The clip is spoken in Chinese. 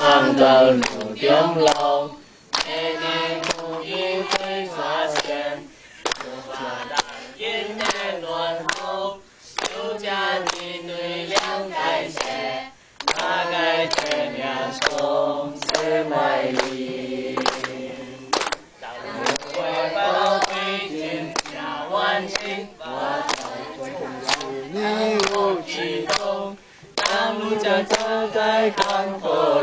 望到路中路，每年福音会发现，不怕当今的乱后，有家的对两代谢，大概天下万幸，发财归是你我激动。当路将走在康河